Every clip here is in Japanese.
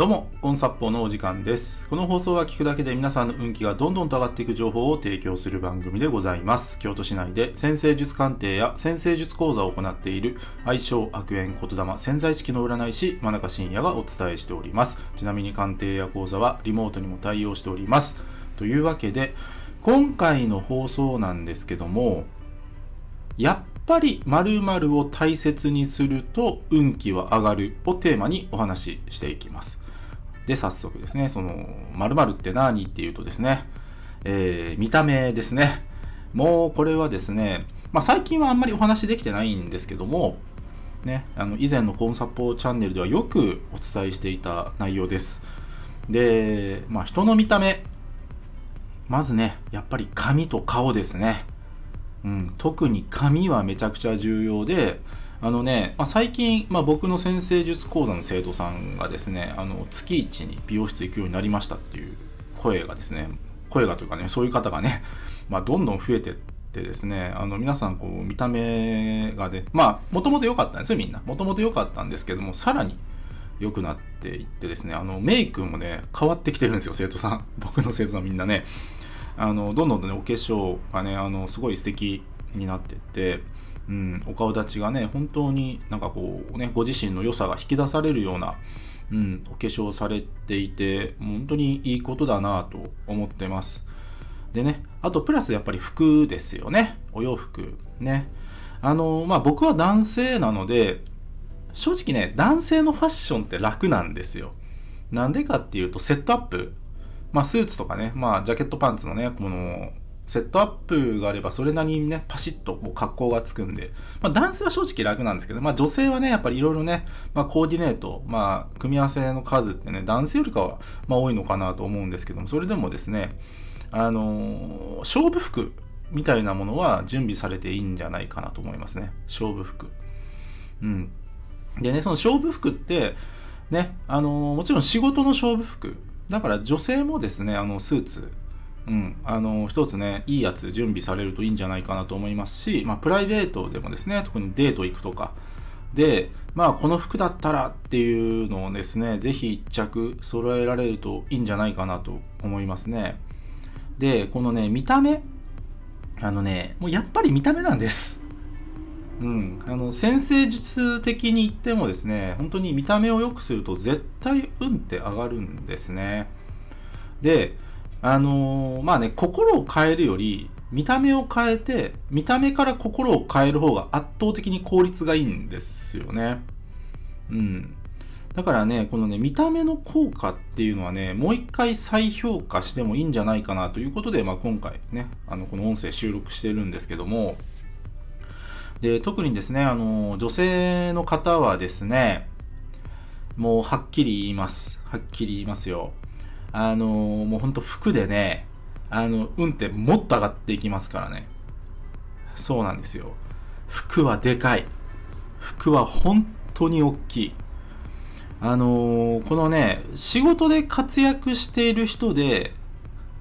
どうも、コンサッポのお時間です。この放送は聞くだけで皆さんの運気がどんどんと上がっていく情報を提供する番組でございます。京都市内で先生術鑑定や先生術講座を行っている愛称悪縁言霊潜在意識の占い師真中信也がお伝えしております。ちなみに鑑定や講座はリモートにも対応しております。というわけで、今回の放送なんですけども、やっぱり〇〇を大切にすると運気は上がるをテーマにお話ししていきます。で、早速ですね、その〇〇って何？っていうとですね、えー見た目ですね。もうこれはですね、まあ最近はあんまりお話できてないんですけども、ね、あの以前のコンサポーチャンネルではよくお伝えしていた内容です。で、まあ人の見た目、まずね、やっぱり髪と顔ですね。うん、特に髪はめちゃくちゃ重要で、あのね、まあ、最近、まあ、僕の先生術講座の生徒さんがですね、あの月一に美容室行くようになりましたっていう声がですね、声がというかね、そういう方がね、まあ、どんどん増えてってですね、あの皆さんこう見た目がね、まあ、もともと良かったんですよ、みんな。もともと良かったんですけども、さらに良くなっていってですね、あのメイクもね、変わってきてるんですよ、生徒さん。僕の生徒さんみんなね。あのどんどんとねお化粧がねあのすごい素敵になってって、うん、お顔立ちがね本当になんかこうねご自身の良さが引き出されるような、うん、お化粧されていて本当にいいことだなと思ってます。でねあとプラスやっぱり服ですよね。お洋服ね。あのまあ僕は男性なので正直ね男性のファッションって楽なんですよ。なんでかっていうとセットアップ。まあ、スーツとかね、まあ、ジャケットパンツのね、この、セットアップがあれば、それなりにね、パシッとこう格好がつくんで、まあ、男性は正直楽なんですけど、まあ、女性はね、やっぱりいろいろね、まあ、コーディネート、まあ、組み合わせの数ってね、男性よりかは、まあ、多いのかなと思うんですけども、それでもですね、あのー勝負服みたいなものは準備されていいんじゃないかなと思いますね。勝負服。うん。でね、その勝負服って、ね、あのーもちろん仕事の勝負服。だから女性もですね、あの、スーツ、うん、あの、一つね、いいやつ準備されるといいんじゃないかなと思いますし、まあ、プライベートでもですね、特にデート行くとか、で、まあ、この服だったらっていうのをですね、ぜひ一着揃えられるといいんじゃないかなと思いますね。で、このね、見た目、あのね、もうやっぱり見た目なんです。うん、あの先生術的に言ってもですね本当に見た目を良くすると絶対運って上がるんですね。であのーまあね心を変えるより見た目を変えて見た目から心を変える方が圧倒的に効率がいいんですよね。うん。だからねこのね見た目の効果っていうのはねもう一回再評価してもいいんじゃないかなということで、まあ、今回ねあのこの音声収録してるんですけども。で特にですねあの女性の方はですねもうはっきり言います。はっきり言いますよ。あのもうほんと服でねあの運ってもっと上がっていきますからねそうなんですよ服はでかい服は本当に大きいあのこのね仕事で活躍している人で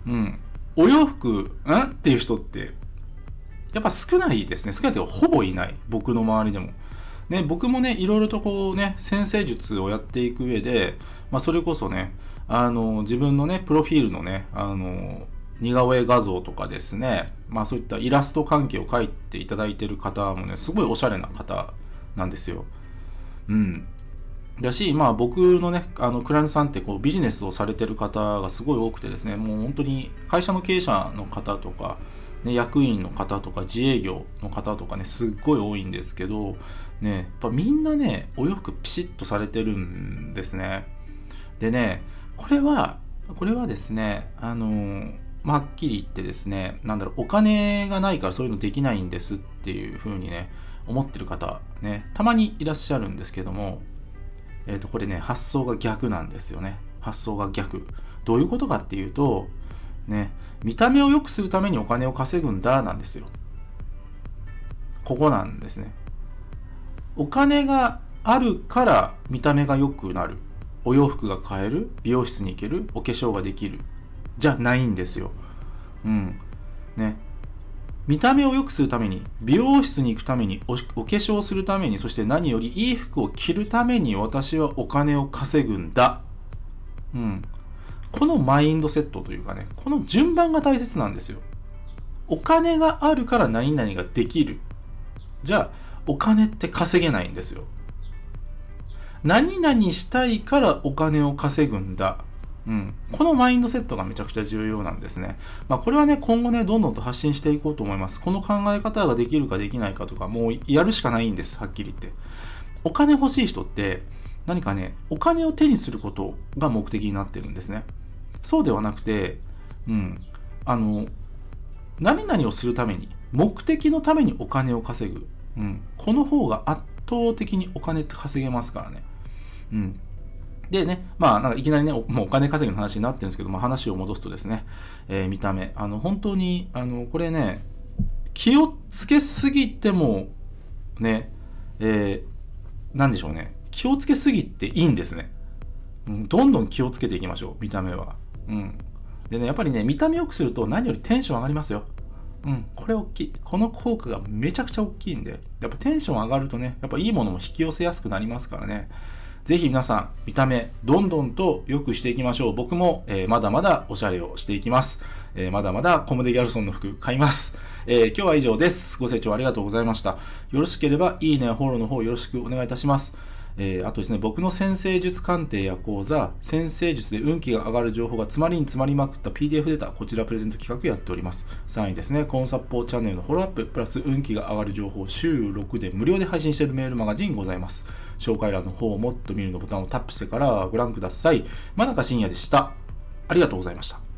うんお洋服ん？っていう人ってやっぱ少ないですね。少ないというか、ほぼいない。僕の周りでも。ね、僕もね、いろいろとこうね、先生術をやっていく上で、まあ、それこそね、あの、自分のね、プロフィールのね、あの、似顔絵画像とかですね、まあそういったイラスト関係を描いていただいてる方もね、すごいおしゃれな方なんですよ。うん。だし、まあ僕のね、あの、クライアントさんってこうビジネスをされてる方がすごい多くてですね、もう本当に会社の経営者の方とか、ね、役員の方とか自営業の方とかね、すっごい多いんですけど、ね、やっぱみんなね、お洋服ピシッとされてるんですね。でね、これは、これはですね、あのまあはっきり言ってですね、なんだろう、お金がないからそういうのできないんですっていう風にね、思ってる方、ね、たまにいらっしゃるんですけども、えっ、と、これね、発想が逆なんですよね。発想が逆。どういうことかっていうと、ね、見た目を良くするためにお金を稼ぐんだなんですよ。ここなんですね。お金があるから見た目が良くなる。お洋服が買える。美容室に行ける。お化粧ができる。じゃないんですよ。うん。ね。見た目を良くするために、美容室に行くためにお、お化粧するために、そして何よりいい服を着るために私はお金を稼ぐんだ。うん。このマインドセットというかね、この順番が大切なんですよ。お金があるから何々ができる。じゃあ、お金って稼げないんですよ。何々したいからお金を稼ぐんだ。うん、このマインドセットがめちゃくちゃ重要なんですね。まあ、これはね、今後ね、どんどんと発信していこうと思います。この考え方ができるかできないかとか、もうやるしかないんです、はっきり言って。お金欲しい人って、何かね、お金を手にすることが目的になってるんですね。そうではなくて、うん、あの、何々をするために、目的のためにお金を稼ぐ。うん、この方が圧倒的にお金って稼げますからね。うん。でね、まあ、なんかいきなりね、もうお金稼ぎの話になってるんですけど、まあ、話を戻すとですね、えー、見た目。あの、本当に、あの、これね、気をつけすぎても、ね、えー、なんでしょうね。気をつけすぎていいんですね。うん、どんどん気をつけていきましょう、見た目は。うん。でね、やっぱりね、見た目良くすると何よりテンション上がりますよ。うん、これ大きい。この効果がめちゃくちゃ大きいんで、やっぱテンション上がるとね、やっぱいいものも引き寄せやすくなりますからね。ぜひ皆さん、見た目、どんどんと良くしていきましょう。僕も、えー、まだまだおしゃれをしていきます。えー、まだまだコムデギャルソンの服買います。えー、今日は以上です。ご清聴ありがとうございました。よろしければ、いいね、フォローの方よろしくお願いいたします。えー、あとですね、僕の先生術鑑定や講座、先生術で運気が上がる情報が詰まりに詰まりまくった PDF データ、こちらプレゼント企画やっております。さらにですね、コンサッポーチャンネルのフォローアップ、プラス運気が上がる情報、週6で無料で配信しているメールマガジンございます。紹介欄の方をもっと見るのボタンをタップしてからご覧ください。真中深也でした。ありがとうございました。